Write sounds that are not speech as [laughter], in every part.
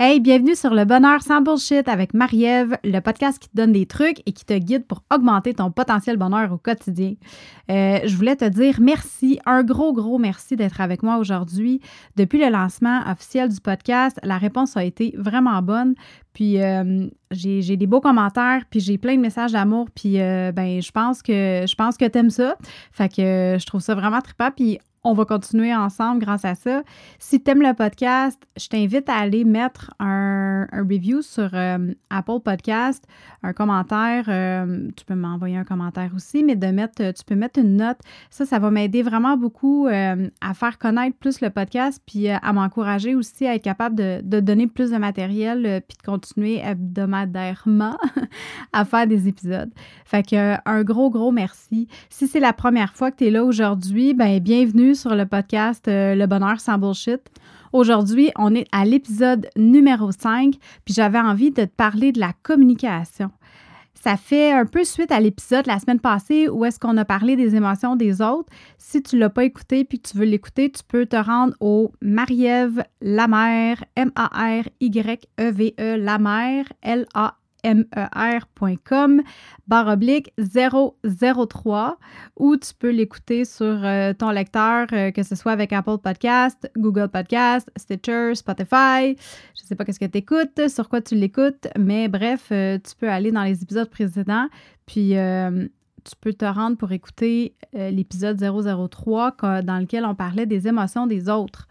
Hey, bienvenue sur le bonheur sans bullshit avec Marie-Ève, le podcast qui te donne des trucs et qui te guide pour augmenter ton potentiel bonheur au quotidien. Euh, je voulais te dire merci, un gros, gros merci d'être avec moi aujourd'hui. Depuis le lancement officiel du podcast, la réponse a été vraiment bonne. Puis euh, j'ai des beaux commentaires, puis j'ai plein de messages d'amour, puis euh, ben je pense que je pense que t'aimes ça. Fait que je trouve ça vraiment trippant. Puis on va continuer ensemble grâce à ça. Si tu aimes le podcast, je t'invite à aller mettre un, review sur euh, Apple Podcast, un commentaire. Euh, tu peux m'envoyer un commentaire aussi, mais de mettre, tu peux mettre une note. Ça, ça va m'aider vraiment beaucoup euh, à faire connaître plus le podcast, puis à m'encourager aussi à être capable de, donner plus de matériel, puis de continuer hebdomadairement [laughs] à faire des épisodes. Fait que un gros, gros merci. Si c'est la première fois que tu es là aujourd'hui, ben bienvenue sur le podcast euh, Le Bonheur sans Bullshit. Aujourd'hui, on est à l'épisode numéro 5, puis j'avais envie de te parler de la communication. Ça fait un peu suite à l'épisode la semaine passée où est-ce qu'on a parlé des émotions des autres. Si tu ne l'as pas écouté puis que tu veux l'écouter, tu peux te rendre au Marie-Ève Lamère, M-A-R-Y-E-V-E, -E, Lamère, L-A mer.com barre oblique 003 ou tu peux l'écouter sur euh, ton lecteur, euh, que ce soit avec Apple Podcast, Google Podcast, Stitcher, Spotify. Je ne sais pas qu'est-ce que tu écoutes, sur quoi tu l'écoutes, mais bref, euh, tu peux aller dans les épisodes précédents, puis tu peux te rendre pour écouter l'épisode 003 dans lequel on parlait des émotions des autres.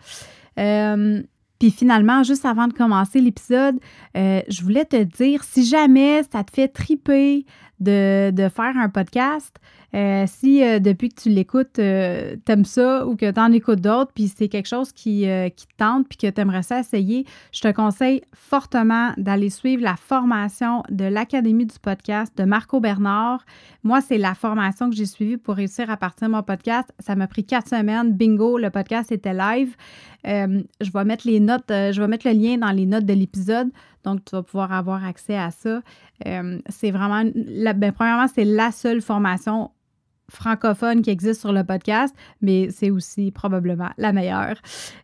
Puis finalement, juste avant de commencer l'épisode, euh, je voulais te dire, si jamais ça te fait triper de, de faire un podcast, euh, si euh, depuis que tu l'écoutes, euh, t'aimes ça ou que tu en écoutes d'autres, puis c'est quelque chose qui, qui te tente, puis que tu aimerais ça essayer, je te conseille fortement d'aller suivre la formation de l'Académie du podcast de Marco Bernard. Moi, c'est la formation que j'ai suivie pour réussir à partir de mon podcast. Ça m'a pris quatre semaines. Bingo, le podcast était live. je vais mettre les notes, je vais mettre le lien dans les notes de l'épisode. Donc, tu vas pouvoir avoir accès à ça. c'est vraiment, la, ben, premièrement, c'est la seule formation francophone qui existe sur le podcast, mais c'est aussi probablement la meilleure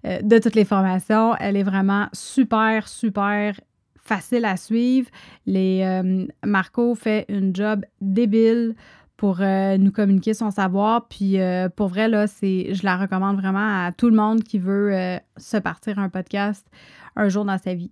euh, de toutes les formations. Elle est vraiment super, super facile à suivre. Les, euh, Marco fait une job débile pour euh, nous communiquer son savoir. Puis pour vrai, là, je la recommande vraiment à tout le monde qui veut se partir un podcast un jour dans sa vie.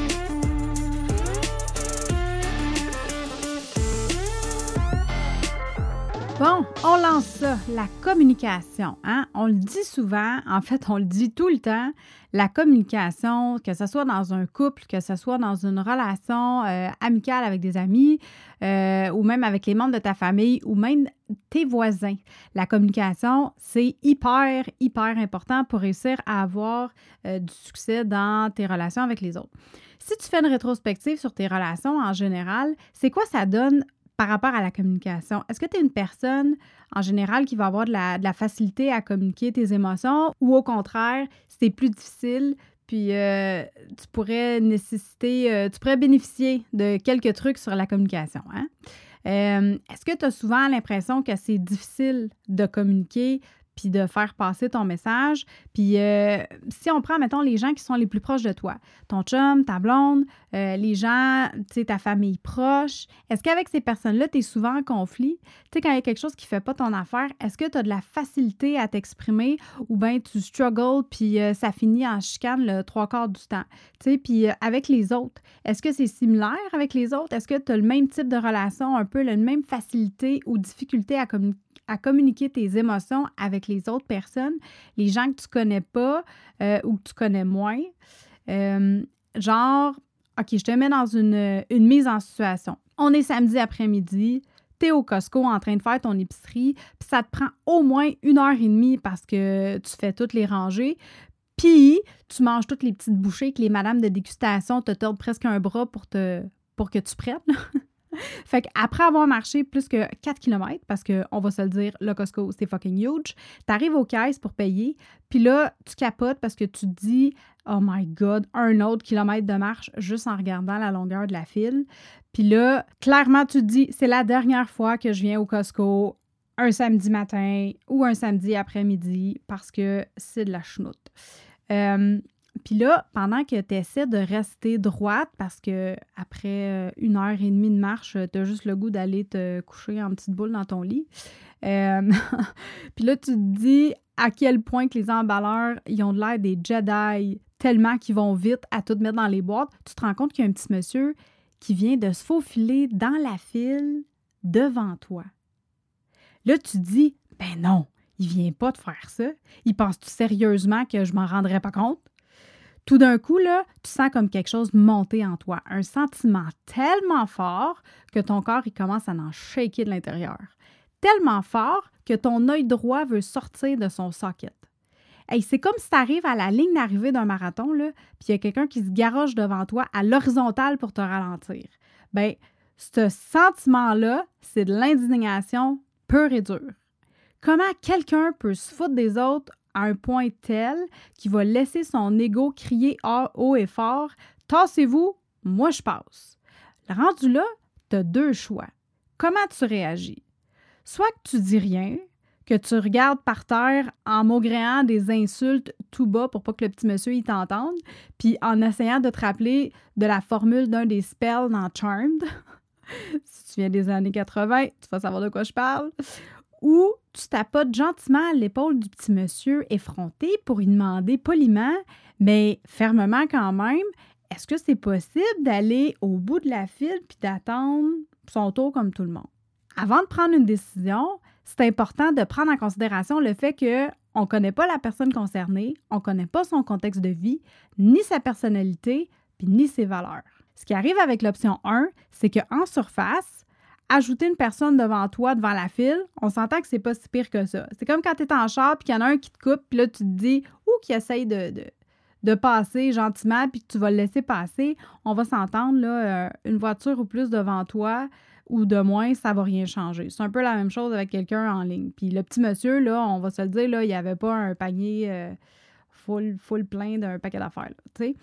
Bon, on lance ça, la communication. Hein? On le dit souvent, en fait, on le dit tout le temps. La communication, que ce soit dans un couple, que ce soit dans une relation euh, amicale avec des amis, euh, ou même avec les membres de ta famille, ou même tes voisins. La communication, c'est hyper, hyper important pour réussir à avoir euh, du succès dans tes relations avec les autres. Si tu fais une rétrospective sur tes relations en général, c'est quoi ça donne par rapport à la communication, est-ce que tu es une personne en général qui va avoir de la, facilité à communiquer tes émotions ou au contraire, c'est plus difficile, puis euh, tu pourrais nécessiter, euh, tu pourrais bénéficier de quelques trucs sur la communication. Hein? Euh, est-ce que tu as souvent l'impression que c'est difficile de communiquer puis de faire passer ton message? Puis si on prend, mettons, les gens qui sont les plus proches de toi, ton chum, ta blonde, euh, les gens, tu sais, ta famille proche, est-ce qu'avec ces personnes-là, tu es souvent en conflit? Tu sais, quand il y a quelque chose qui ne fait pas ton affaire, est-ce que tu as de la facilité à t'exprimer ou bien tu struggles puis euh, ça finit en chicane le trois quarts du temps? Tu sais, puis avec les autres, est-ce que c'est similaire avec les autres? Est-ce que tu as le même type de relation, un peu la même facilité ou difficulté à communiquer? à communiquer tes émotions avec les autres personnes, les gens que tu connais pas euh, ou que tu connais moins? Euh, genre, OK, je te mets dans une, une mise en situation. On est samedi après-midi, tu es au Costco en train de faire ton épicerie, puis ça te prend au moins une heure et demie parce que tu fais toutes les rangées. Puis, tu manges toutes les petites bouchées que les madames de dégustation te tordent presque un bras pour, te, pour que tu prennes. [laughs] [laughs] fait qu'après avoir marché plus que 4 km, parce qu'on va se le dire, le Costco, c'est fucking huge, t'arrives aux caisses pour payer, puis là, tu capotes parce que tu te dis, oh my God, un autre kilomètre de marche juste en regardant la longueur de la file. Puis là, clairement, tu te dis, c'est la dernière fois que je viens au Costco un samedi matin ou un samedi après-midi parce que c'est de la chenoute. Euh, puis là, pendant que tu essaies de rester droite, parce que après euh, une heure et demie de marche, tu as juste le goût d'aller te coucher en petite boule dans ton lit. Euh, [laughs] puis là, tu te dis à quel point que les emballeurs, ils ont de l'air des Jedi tellement qu'ils vont vite à tout mettre dans les boîtes. Tu te rends compte qu'il y a un petit monsieur qui vient de se faufiler dans la file devant toi. Là, tu te dis, ben non, il vient pas de faire ça. Il pense tout sérieusement que je m'en rendrais pas compte? Tout d'un coup, là, tu sens comme quelque chose monter en toi, un sentiment tellement fort que ton corps il commence à en shaker de l'intérieur. Tellement fort que ton œil droit veut sortir de son socket. Hey, c'est comme si tu arrives à la ligne d'arrivée d'un marathon, puis il y a quelqu'un qui se garoche devant toi à l'horizontale pour te ralentir. Bien, ce sentiment-là, c'est de l'indignation pure et dure. Comment quelqu'un peut se foutre des autres à un point tel qu'il va laisser son ego crier haut et fort Tassez-vous, moi je passe. Rendu là, tu as deux choix. Comment tu réagis? Soit que tu dis rien, que tu regardes par terre en maugréant des insultes tout bas pour pas que le petit monsieur il t'entende, puis en essayant de te rappeler de la formule d'un des spells dans Charmed. [laughs] [laughs] si tu viens des années 80, tu vas savoir de quoi je parle ou tu tapotes gentiment à l'épaule du petit monsieur effronté pour lui demander poliment, mais fermement quand même, est-ce que c'est possible d'aller au bout de la file puis d'attendre son tour comme tout le monde? Avant de prendre une décision, c'est important de prendre en considération le fait que on ne connaît pas la personne concernée, on ne connaît pas son contexte de vie, ni sa personnalité, puis ni ses valeurs. Ce qui arrive avec l'option 1, c'est qu'en surface, ajouter une personne devant toi, devant la file, on s'entend que c'est pas si pire que ça. C'est comme quand tu es en char puis qu'il y en a un qui te coupe, puis là, tu te dis, ou qui essaye de, de, passer gentiment, puis tu vas le laisser passer. On va s'entendre, là, euh, une voiture ou plus devant toi ou de moins, ça va rien changer. C'est un peu la même chose avec quelqu'un en ligne. Puis le petit monsieur, là, on va se le dire, là, il n'y avait pas un panier euh, full, full plein d'un paquet d'affaires, tu sais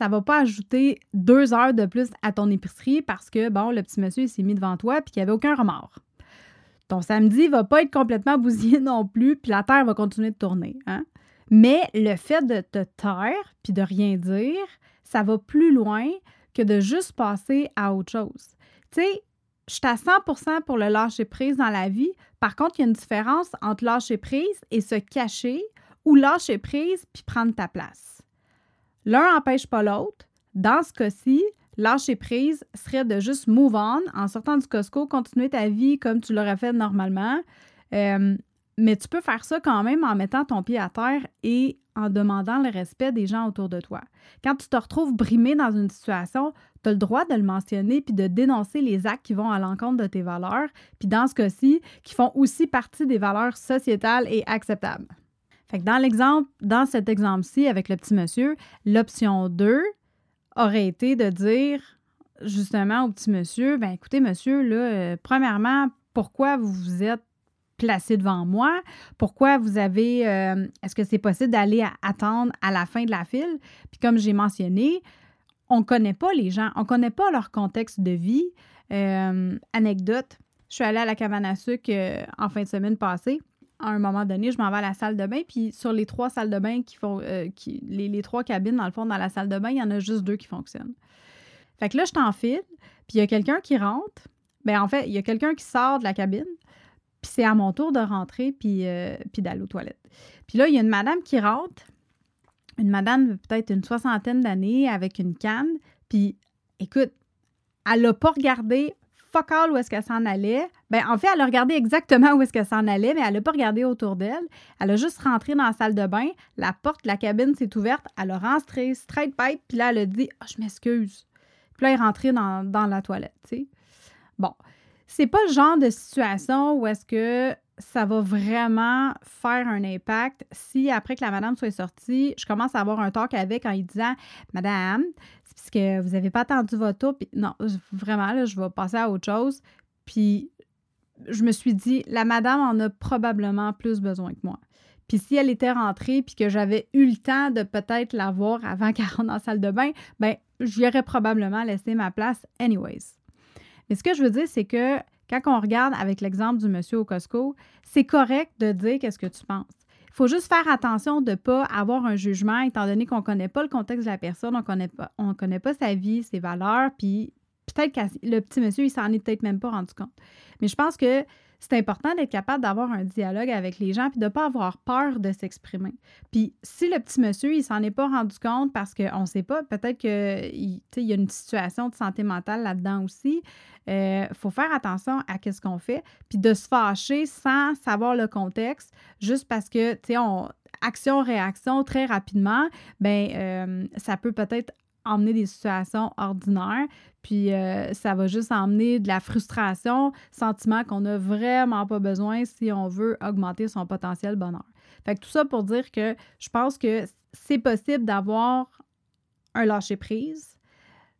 ça va pas ajouter deux heures de plus à ton épicerie parce que, bon, le petit monsieur s'est mis devant toi puis qu'il n'y avait aucun remords. Ton samedi va pas être complètement bousillé [laughs] non plus, puis la terre va continuer de tourner. Hein? Mais le fait de te taire puis de rien dire, ça va plus loin que de juste passer à autre chose. Tu sais, je suis à 100% pour le lâcher prise dans la vie. Par contre, il y a une différence entre lâcher prise et se cacher ou lâcher prise puis prendre ta place. L'un n'empêche pas l'autre. Dans ce cas-ci, lâcher prise serait de juste move on en sortant du Costco, continuer ta vie comme tu l'aurais fait normalement. Euh, mais tu peux faire ça quand même en mettant ton pied à terre et en demandant le respect des gens autour de toi. Quand tu te retrouves brimé dans une situation, tu as le droit de le mentionner puis de dénoncer les actes qui vont à l'encontre de tes valeurs, puis dans ce cas-ci, qui font aussi partie des valeurs sociétales et acceptables. Fait que dans l'exemple, dans cet exemple-ci, avec le petit monsieur, l'option 2 aurait été de dire justement au petit monsieur, ben écoutez, monsieur, là, euh, premièrement, pourquoi vous vous êtes placé devant moi? Pourquoi vous avez euh, est-ce que c'est possible d'aller attendre à la fin de la file? Puis comme j'ai mentionné, on ne connaît pas les gens, on ne connaît pas leur contexte de vie. Euh, anecdote, je suis allée à la cabane à sucre en fin de semaine passée à un moment donné, je m'en vais à la salle de bain, puis sur les trois salles de bain qui font, euh, les, trois cabines, dans le fond, dans la salle de bain, il y en a juste deux qui fonctionnent. Fait que là, je t'enfile, puis il y a quelqu'un qui rentre. Bien, en fait, il y a quelqu'un qui sort de la cabine, puis c'est à mon tour de rentrer, puis, euh, puis d'aller aux toilettes. Puis là, il y a une madame qui rentre, une madame peut-être une soixantaine d'années avec une canne, puis écoute, elle n'a pas regardé fuck all où est-ce qu'elle s'en allait. Ben, en fait, elle a regardé exactement où est-ce qu'elle s'en allait, mais elle n'a pas regardé autour d'elle. Elle a juste rentré dans la salle de bain. La porte de la cabine s'est ouverte. Elle a rentré straight pipe, puis là, elle a dit oh, Je m'excuse. Puis là, elle est rentrée dans, la toilette, tu sais. Bon. c'est pas le genre de situation où est-ce que ça va vraiment faire un impact si après que la madame soit sortie, je commence à avoir un talk avec en lui disant Madame, c'est parce que vous n'avez pas attendu votre tour. Puis non, vraiment, là, je vais passer à autre chose. Puis je me suis dit, la madame en a probablement plus besoin que moi. Puis si elle était rentrée puis que j'avais eu le temps de peut-être la voir avant [laughs] qu'elle rentre dans salle de bain, ben je aurais probablement laissé ma place anyways. Mais ce que je veux dire, c'est que quand on regarde avec l'exemple du monsieur au Costco, c'est correct de dire qu'est-ce que tu penses. Il faut juste faire attention de ne pas avoir un jugement, étant donné qu'on ne connaît pas le contexte de la personne, on ne connaît, pas, connaît pas sa vie, ses valeurs, puis peut-être que le petit monsieur, il s'en est peut-être même pas rendu compte. Mais je pense que c'est important d'être capable d'avoir un dialogue avec les gens puis de ne pas avoir peur de s'exprimer. Puis si le petit monsieur, il s'en est pas rendu compte parce qu'on ne sait pas, peut-être qu'il y a une situation de santé mentale là-dedans aussi, il euh, faut faire attention à ce qu'on fait, puis de se fâcher sans savoir le contexte, juste parce que, tu sais, on action-réaction très rapidement, ben euh, ça peut peut-être emmener des situations ordinaires, puis euh, ça va juste emmener de la frustration, sentiment qu'on n'a vraiment pas besoin si on veut augmenter son potentiel bonheur. Fait que tout ça pour dire que je pense que c'est possible d'avoir un lâcher-prise,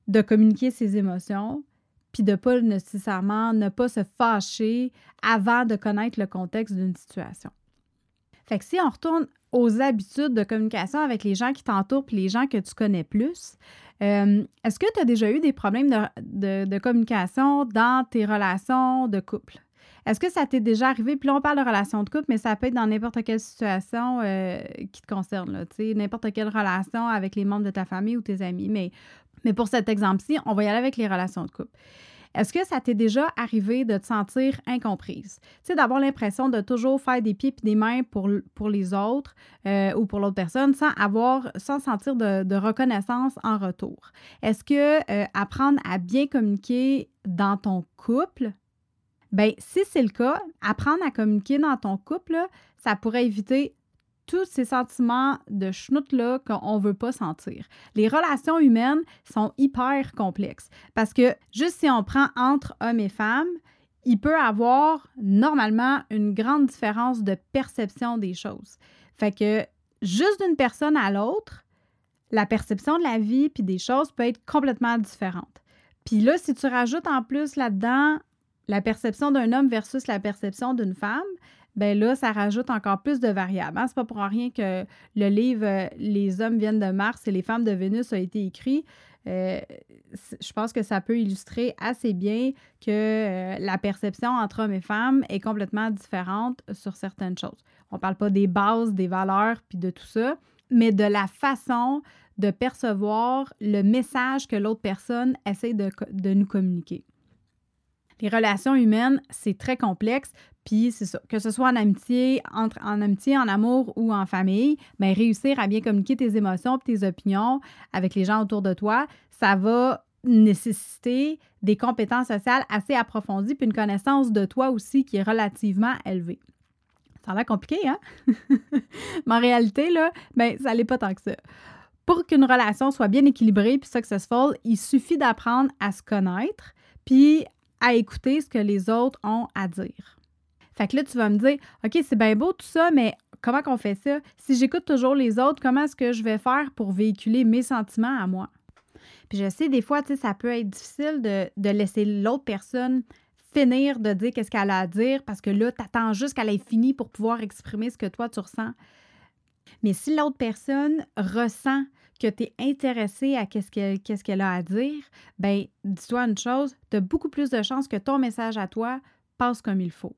de communiquer ses émotions, puis de pas nécessairement ne pas se fâcher avant de connaître le contexte d'une situation. Fait que si on retourne aux habitudes de communication avec les gens qui t'entourent puis les gens que tu connais plus. Euh, est-ce que tu as déjà eu des problèmes de, communication dans tes relations de couple? Est-ce que ça t'est déjà arrivé? Puis là, on parle de relations de couple, mais ça peut être dans n'importe quelle situation euh, qui te concerne, n'importe quelle relation avec les membres de ta famille ou tes amis. Mais, mais pour cet exemple-ci, on va y aller avec les relations de couple. Est-ce que ça t'est déjà arrivé de te sentir incomprise? Tu sais, d'avoir l'impression de toujours faire des pieds et des mains pour, pour les autres euh, ou pour l'autre personne sans avoir, sans sentir de, reconnaissance en retour. Est-ce que euh, apprendre à bien communiquer dans ton couple, Bien, si c'est le cas, apprendre à communiquer dans ton couple, ça pourrait éviter tous ces sentiments de schnout-là qu'on ne veut pas sentir. Les relations humaines sont hyper complexes parce que juste si on prend entre hommes et femmes, il peut avoir normalement une grande différence de perception des choses. Fait que juste d'une personne à l'autre, la perception de la vie puis des choses peut être complètement différente. Puis là, si tu rajoutes en plus là-dedans la perception d'un homme versus la perception d'une femme, ben là, ça rajoute encore plus de variables. Hein. C'est pas pour rien que le livre euh, Les hommes viennent de Mars et les femmes de Vénus a été écrit. Euh, je pense que ça peut illustrer assez bien que euh, la perception entre hommes et femmes est complètement différente sur certaines choses. On ne parle pas des bases, des valeurs, puis de tout ça, mais de la façon de percevoir le message que l'autre personne essaie de, de nous communiquer. Les relations humaines, c'est très complexe. Puis c'est ça, que ce soit en amitié, entre, en amitié, en amour ou en famille, mais ben, réussir à bien communiquer tes émotions tes opinions avec les gens autour de toi, ça va nécessiter des compétences sociales assez approfondies puis une connaissance de toi aussi qui est relativement élevée. Ça a l'air compliqué, hein? [laughs] mais en réalité, là, ben, ça n'est pas tant que ça. Pour qu'une relation soit bien équilibrée puis successful, il suffit d'apprendre à se connaître puis à écouter ce que les autres ont à dire. Fait que là, tu vas me dire, OK, c'est bien beau tout ça, mais comment qu'on fait ça? Si j'écoute toujours les autres, comment est-ce que je vais faire pour véhiculer mes sentiments à moi? Puis je sais, des fois, tu sais, ça peut être difficile de, laisser l'autre personne finir de dire qu'est-ce qu'elle a à dire parce que là, tu attends juste qu'elle ait fini pour pouvoir exprimer ce que toi, tu ressens. Mais si l'autre personne ressent que tu es intéressé à qu'est-ce qu'elle a à dire, ben dis-toi une chose, tu as beaucoup plus de chances que ton message à toi passe comme il faut.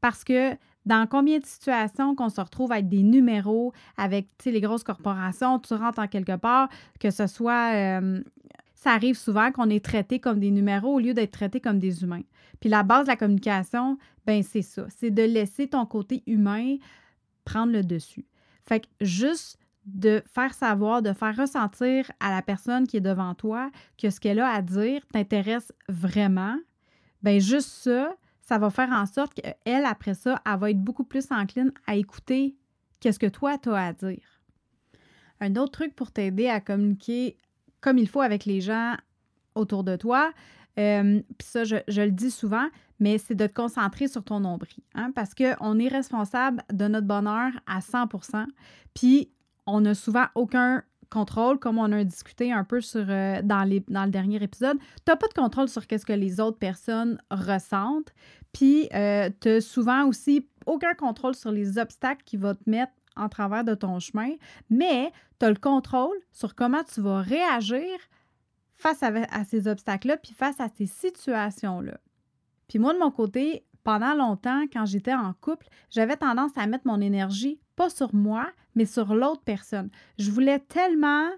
Parce que dans combien de situations qu'on se retrouve avec des numéros, avec les grosses corporations, tu rentres en quelque part, que ce soit... Euh, ça arrive souvent qu'on est traité comme des numéros au lieu d'être traité comme des humains. Puis la base de la communication, ben c'est ça, c'est de laisser ton côté humain prendre le dessus. Fait que juste de faire savoir, de faire ressentir à la personne qui est devant toi que ce qu'elle a à dire t'intéresse vraiment, ben juste ça, ça va faire en sorte qu'elle, après ça, elle va être beaucoup plus encline à écouter qu'est-ce que toi, tu as à dire. Un autre truc pour t'aider à communiquer comme il faut avec les gens autour de toi, euh, puis ça, je, le dis souvent, mais c'est de te concentrer sur ton nombril, hein, parce qu'on est responsable de notre bonheur à 100% puis on n'a souvent aucun contrôle, comme on a discuté un peu euh, dans, le dernier épisode. Tu n'as pas de contrôle sur ce que les autres personnes ressentent, puis euh, tu as souvent aussi aucun contrôle sur les obstacles qui vont te mettre en travers de ton chemin, mais tu as le contrôle sur comment tu vas réagir face à, ces obstacles-là, puis face à ces situations-là. Puis moi, de mon côté, pendant longtemps, quand j'étais en couple, j'avais tendance à mettre mon énergie pas sur moi, mais sur l'autre personne. Je voulais tellement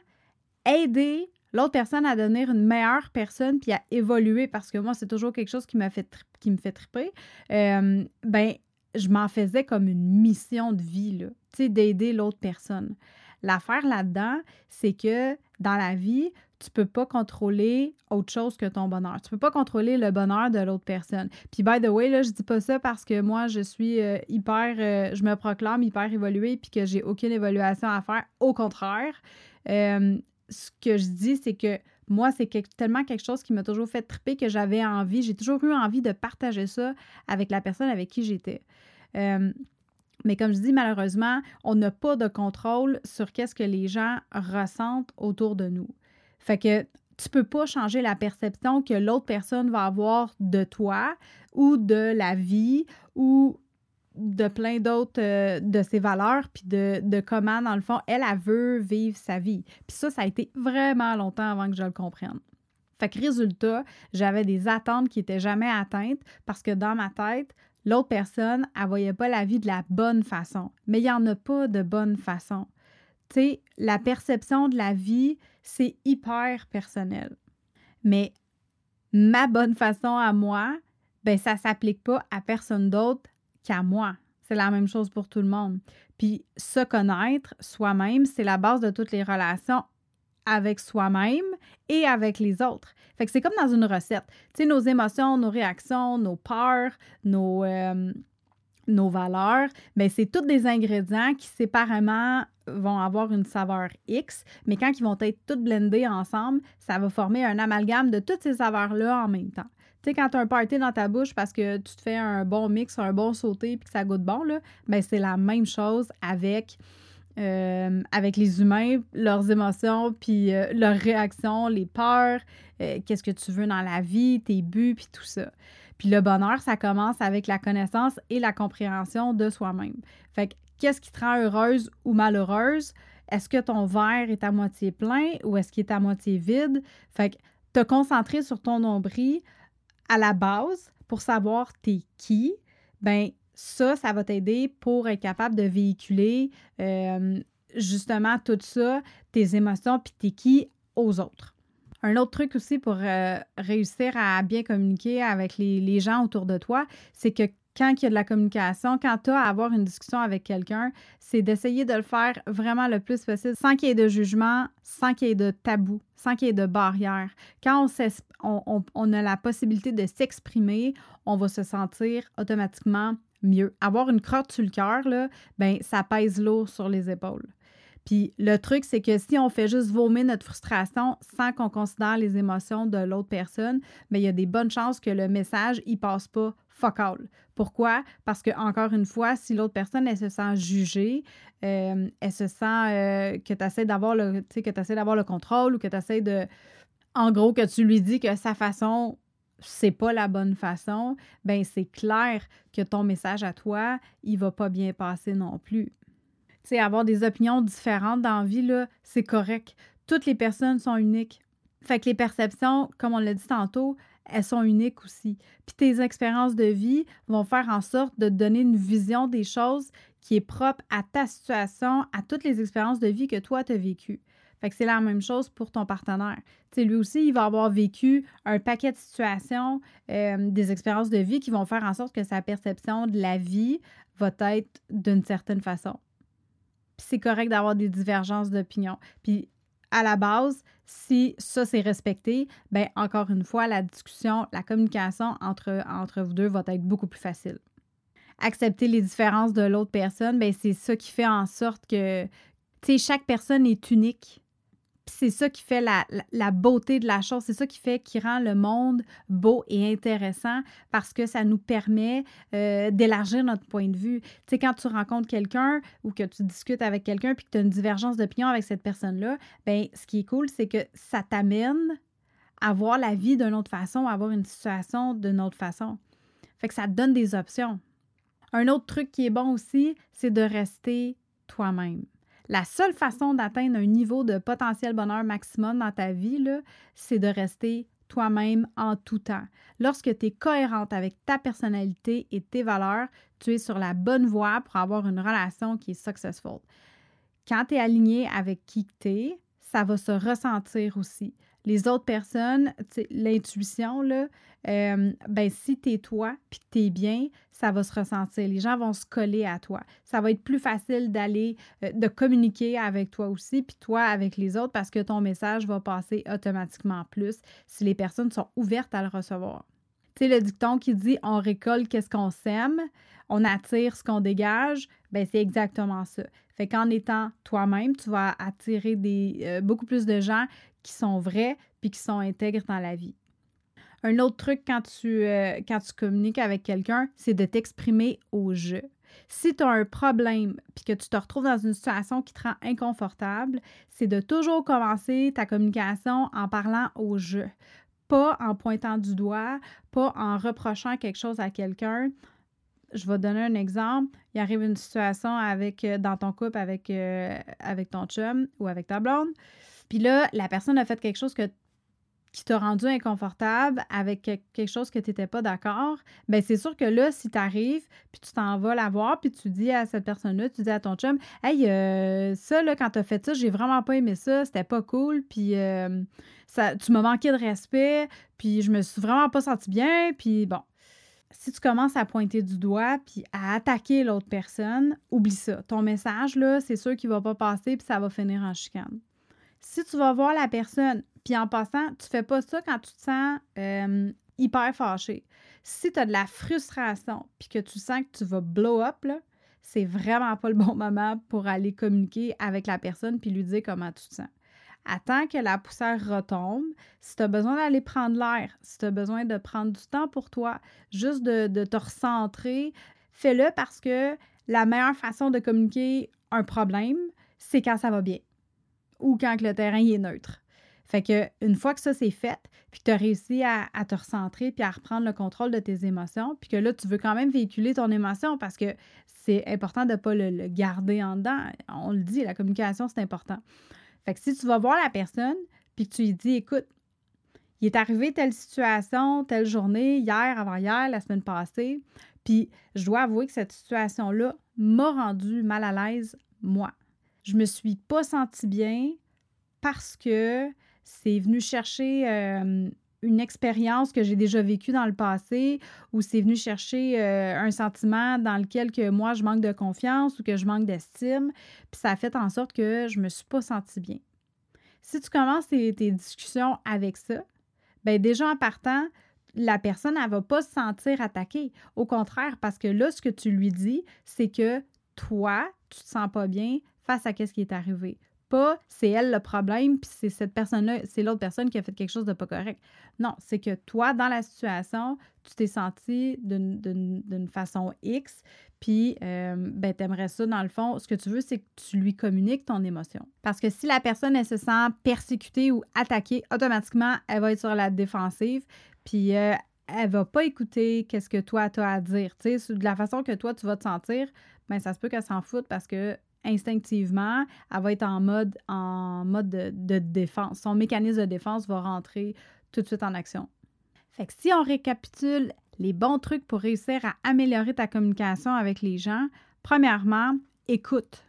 aider l'autre personne à devenir une meilleure personne puis à évoluer parce que moi, c'est toujours quelque chose qui, fait me fait triper. Euh, ben, je m'en faisais comme une mission de vie, tu d'aider l'autre personne. L'affaire là-dedans, c'est que dans la vie, tu peux pas contrôler autre chose que ton bonheur. Tu peux pas contrôler le bonheur de l'autre personne. Puis, by the way, là, je dis pas ça parce que moi, je suis euh, hyper, euh, je me proclame hyper évoluée puis que j'ai aucune évaluation à faire. Au contraire, euh, ce que je dis, c'est que moi, c'est tellement quelque chose qui m'a toujours fait triper que j'avais envie, j'ai toujours eu envie de partager ça avec la personne avec qui j'étais. Mais comme je dis, malheureusement, on n'a pas de contrôle sur qu'est-ce que les gens ressentent autour de nous. Fait que tu peux pas changer la perception que l'autre personne va avoir de toi ou de la vie ou de plein d'autres euh, de ses valeurs, puis de, de, comment, dans le fond, elle, elle veut vivre sa vie. Puis ça, ça a été vraiment longtemps avant que je le comprenne. Fait que résultat, j'avais des attentes qui n'étaient jamais atteintes parce que dans ma tête, l'autre personne, elle voyait pas la vie de la bonne façon. Mais il n'y en a pas de bonne façon. Tu sais, la perception de la vie, c'est hyper personnel. Mais ma bonne façon à moi, ben ça s'applique pas à personne d'autre qu'à moi. C'est la même chose pour tout le monde. Puis se connaître soi-même, c'est la base de toutes les relations avec soi-même et avec les autres. Fait que c'est comme dans une recette. Tu sais, nos émotions, nos réactions, nos peurs, nos, euh, nos valeurs, bien, c'est tous des ingrédients qui séparément vont avoir une saveur X, mais quand ils vont être tous blendés ensemble, ça va former un amalgame de toutes ces saveurs-là en même temps. Tu sais, quand tu as un party dans ta bouche parce que tu te fais un bon mix, un bon sauté puis que ça goûte bon, là, ben c'est la même chose avec, euh, avec les humains, leurs émotions puis euh, leurs réactions, les peurs, euh, qu'est-ce que tu veux dans la vie, tes buts puis tout ça. Puis le bonheur, ça commence avec la connaissance et la compréhension de soi-même. Fait que qu'est-ce qui te rend heureuse ou malheureuse? Est-ce que ton verre est à moitié plein ou est-ce qu'il est à moitié vide? Fait que te concentrer sur ton nombril à la base pour savoir t'es qui, ben ça, ça va t'aider pour être capable de véhiculer euh, justement tout ça, tes émotions, puis t'es qui aux autres. Un autre truc aussi pour euh, réussir à bien communiquer avec les, gens autour de toi, c'est que quand il y a de la communication, quand tu as à avoir une discussion avec quelqu'un, c'est d'essayer de le faire vraiment le plus possible sans qu'il y ait de jugement, sans qu'il y ait de tabou, sans qu'il y ait de barrière. Quand on, on, a la possibilité de s'exprimer, on va se sentir automatiquement mieux. Avoir une crotte sur le cœur, ben, ça pèse lourd sur les épaules. Puis le truc, c'est que si on fait juste vomir notre frustration sans qu'on considère les émotions de l'autre personne, il y a des bonnes chances que le message, il passe pas fuck all. Pourquoi? Parce que, encore une fois, si l'autre personne, elle se sent jugée, euh, elle se sent euh, que tu essaies d'avoir le, que d'avoir le contrôle ou que tu essaies de. En gros, que tu lui dis que sa façon c'est pas la bonne façon, ben c'est clair que ton message à toi, il va pas bien passer non plus sais, avoir des opinions différentes dans la vie, c'est correct. Toutes les personnes sont uniques. Fait que les perceptions, comme on l'a dit tantôt, elles sont uniques aussi. Puis tes expériences de vie vont faire en sorte de te donner une vision des choses qui est propre à ta situation, à toutes les expériences de vie que toi, tu as vécues. Fait que c'est la même chose pour ton partenaire. Lui aussi, il va avoir vécu un paquet de situations, euh, des expériences de vie qui vont faire en sorte que sa perception de la vie va être d'une certaine façon c'est correct d'avoir des divergences d'opinion. Puis à la base, si ça c'est respecté, ben encore une fois, la discussion, la communication entre, vous deux va être beaucoup plus facile. Accepter les différences de l'autre personne, ben c'est ça qui fait en sorte que, chaque personne est unique. C'est ça qui fait la, beauté de la chose, c'est ça qui fait, qui rend le monde beau et intéressant parce que ça nous permet euh, d'élargir notre point de vue. Tu sais, quand tu rencontres quelqu'un ou que tu discutes avec quelqu'un puis que tu as une divergence d'opinion avec cette personne-là, ben ce qui est cool, c'est que ça t'amène à voir la vie d'une autre façon, à voir une situation d'une autre façon. Fait que ça te donne des options. Un autre truc qui est bon aussi, c'est de rester toi-même. La seule façon d'atteindre un niveau de potentiel bonheur maximum dans ta vie, c'est de rester toi-même en tout temps. Lorsque tu es cohérente avec ta personnalité et tes valeurs, tu es sur la bonne voie pour avoir une relation qui est successful. Quand tu es aligné avec qui tu es, ça va se ressentir aussi les autres personnes, l'intuition, là, euh, ben, si tu es toi puis que tu es bien, ça va se ressentir. Les gens vont se coller à toi. Ça va être plus facile d'aller, euh, de communiquer avec toi aussi, puis toi avec les autres parce que ton message va passer automatiquement plus si les personnes sont ouvertes à le recevoir. Tu sais, le dicton qui dit on récolte qu'est-ce qu'on sème, on attire ce qu'on dégage, ben c'est exactement ça. Fait qu'en étant toi-même, tu vas attirer des, euh, beaucoup plus de gens qui sont vrais puis qui sont intègres dans la vie. Un autre truc quand tu, euh, tu communiques avec quelqu'un, c'est de t'exprimer au jeu. Si tu as un problème puis que tu te retrouves dans une situation qui te rend inconfortable, c'est de toujours commencer ta communication en parlant au jeu. Pas en pointant du doigt, pas en reprochant quelque chose à quelqu'un. Je vais donner un exemple. Il arrive une situation avec, euh, dans ton couple euh, avec ton chum ou avec ta blonde. Puis là, la personne a fait quelque chose qui t'a rendu inconfortable avec quelque chose que tu n'étais pas d'accord. Bien, c'est sûr que là, si tu arrives, puis tu t'en vas la voir, puis tu dis à cette personne-là, tu dis à ton chum, Hey, euh, ça, là, quand tu as fait ça, j'ai vraiment pas aimé ça, c'était pas cool, puis euh, ça, tu m'as manqué de respect, puis je me suis vraiment pas senti bien, puis bon si tu commences à pointer du doigt puis à attaquer l'autre personne, oublie ça. Ton message, là, c'est sûr qu'il va pas passer puis ça va finir en chicane. Si tu vas voir la personne, puis en passant, tu fais pas ça quand tu te sens euh, hyper fâché. Si tu as de la frustration, puis que tu sens que tu vas blow up, c'est vraiment pas le bon [laughs] moment pour aller communiquer avec la personne puis lui dire comment tu te sens. Attends que la poussière retombe. Si tu as besoin d'aller prendre l'air, si tu as besoin de prendre du temps pour toi, juste de te recentrer, fais-le parce que la meilleure façon de communiquer un problème, c'est quand ça va bien ou quand le terrain est neutre. Fait que une fois que ça c'est fait, puis que tu as réussi à, te recentrer puis à reprendre le contrôle de tes émotions, puis que là tu veux quand même véhiculer ton émotion parce que c'est important de ne pas le, garder en dedans. On le dit, la communication c'est important. Fait que si tu vas voir la personne puis que tu lui dis écoute, il est arrivé telle situation, telle journée, hier, avant-hier, la semaine passée, puis je dois avouer que cette situation-là m'a rendu mal à l'aise, moi je me suis pas sentie bien parce que c'est venu chercher euh, une expérience que j'ai déjà vécue dans le passé ou c'est venu chercher euh, un sentiment dans lequel que moi je manque de confiance ou que je manque d'estime, puis ça a fait en sorte que je me suis pas sentie bien. Si tu commences tes, discussions avec ça, bien déjà en partant, la personne elle va pas se sentir attaquée. Au contraire, parce que là ce que tu lui dis, c'est que toi, tu te sens pas bien face à ce qui est arrivé. Pas c'est elle le problème, puis c'est cette personne-là, c'est l'autre personne qui a fait quelque chose de pas correct. Non, c'est que toi, dans la situation, tu t'es senti d'une façon X, puis euh, ben, tu aimerais ça, dans le fond, ce que tu veux, c'est que tu lui communiques ton émotion. Parce que si la personne, elle se sent persécutée ou attaquée, automatiquement, elle va être sur la défensive, puis euh, elle va pas écouter qu'est-ce que toi, tu as à dire. Tu sais, de la façon que toi, tu vas te sentir, ben ça se peut qu'elle s'en foute parce que instinctivement, elle va être en mode, en mode de, défense. Son mécanisme de défense va rentrer tout de suite en action. Fait que si on récapitule les bons trucs pour réussir à améliorer ta communication avec les gens, premièrement, écoute.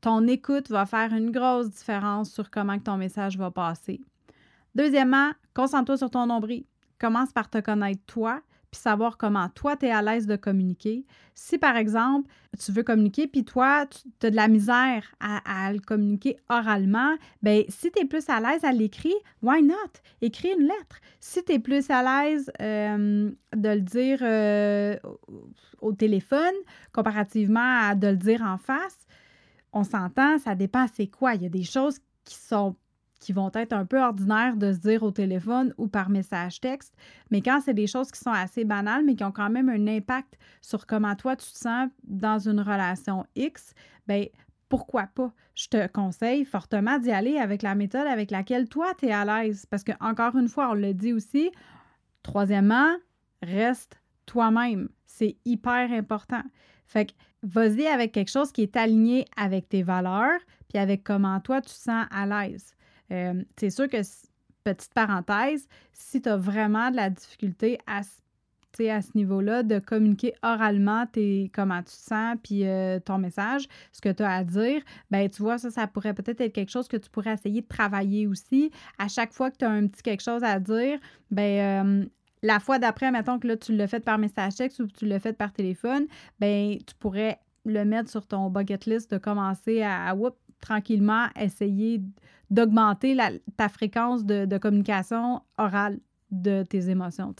Ton écoute va faire une grosse différence sur comment ton message va passer. Deuxièmement, concentre-toi sur ton nombril. Commence par te connaître toi, puis savoir comment toi, tu es à l'aise de communiquer. Si, par exemple, tu veux communiquer, puis toi, tu as de la misère à, le communiquer oralement, bien, si tu es plus à l'aise à l'écrit, why not? Écris une lettre. Si tu es plus à l'aise euh, de le dire euh, au téléphone, comparativement à de le dire en face, on s'entend, ça dépend c'est quoi. Il y a des choses qui sont qui vont être un peu ordinaires de se dire au téléphone ou par message texte, mais quand c'est des choses qui sont assez banales, mais qui ont quand même un impact sur comment toi tu te sens dans une relation X, bien, pourquoi pas? Je te conseille fortement d'y aller avec la méthode avec laquelle toi, tu es à l'aise. Parce que, encore une fois, on le dit aussi, troisièmement, reste toi-même. C'est hyper important. Fait que vas-y avec quelque chose qui est aligné avec tes valeurs, puis avec comment toi tu te sens à l'aise. Euh, c'est sûr que, petite parenthèse, si tu as vraiment de la difficulté à, à ce niveau-là, de communiquer oralement tes, comment tu te sens, puis euh, ton message, ce que tu as à dire, ben tu vois, ça, ça pourrait peut-être être quelque chose que tu pourrais essayer de travailler aussi. À chaque fois que tu as un petit quelque chose à dire, ben euh, la fois d'après, mettons que là, tu l'as fait par message texte ou tu l'as fait par téléphone, ben tu pourrais le mettre sur ton bucket list de commencer à, tranquillement essayer d'augmenter ta fréquence de, communication orale de tes émotions.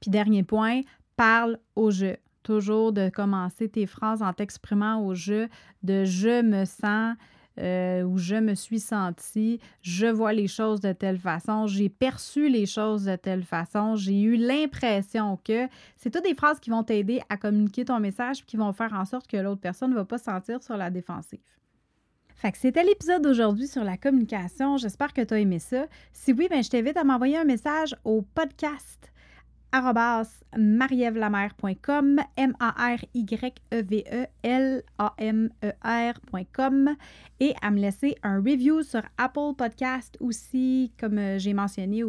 Puis dernier point, parle au jeu. Toujours de commencer tes phrases en t'exprimant au jeu de je me sens euh, ou je me suis senti, je vois les choses de telle façon, j'ai perçu les choses de telle façon, j'ai eu l'impression que c'est toutes des phrases qui vont t'aider à communiquer ton message qui vont faire en sorte que l'autre personne ne va pas se sentir sur la défensive. Fait que c'était l'épisode d'aujourd'hui sur la communication. J'espère que tu as aimé ça. Si oui, ben, je t'invite à m'envoyer un message au podcast marievlamer.com, M-A-R-Y-E-V-E-L-A-M-E-R.com et à me laisser un review sur Apple Podcast aussi, comme euh, j'ai mentionné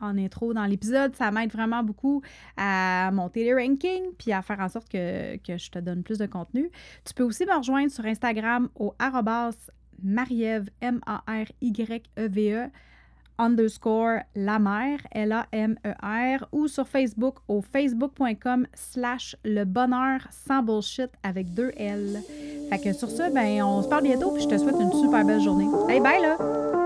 en intro dans l'épisode. Ça m'aide vraiment beaucoup à monter les rankings puis à faire en sorte que, que, je te donne plus de contenu. Tu peux aussi me rejoindre sur Instagram au Marieve, M-A-R-Y-E-V-E underscore la mère, L-A-M-E-R, ou sur Facebook au facebook.com slash le bonheur sans bullshit avec deux L. Fait que sur ça, ben, on se parle bientôt, puis je te souhaite une super belle journée. Hey, bye là!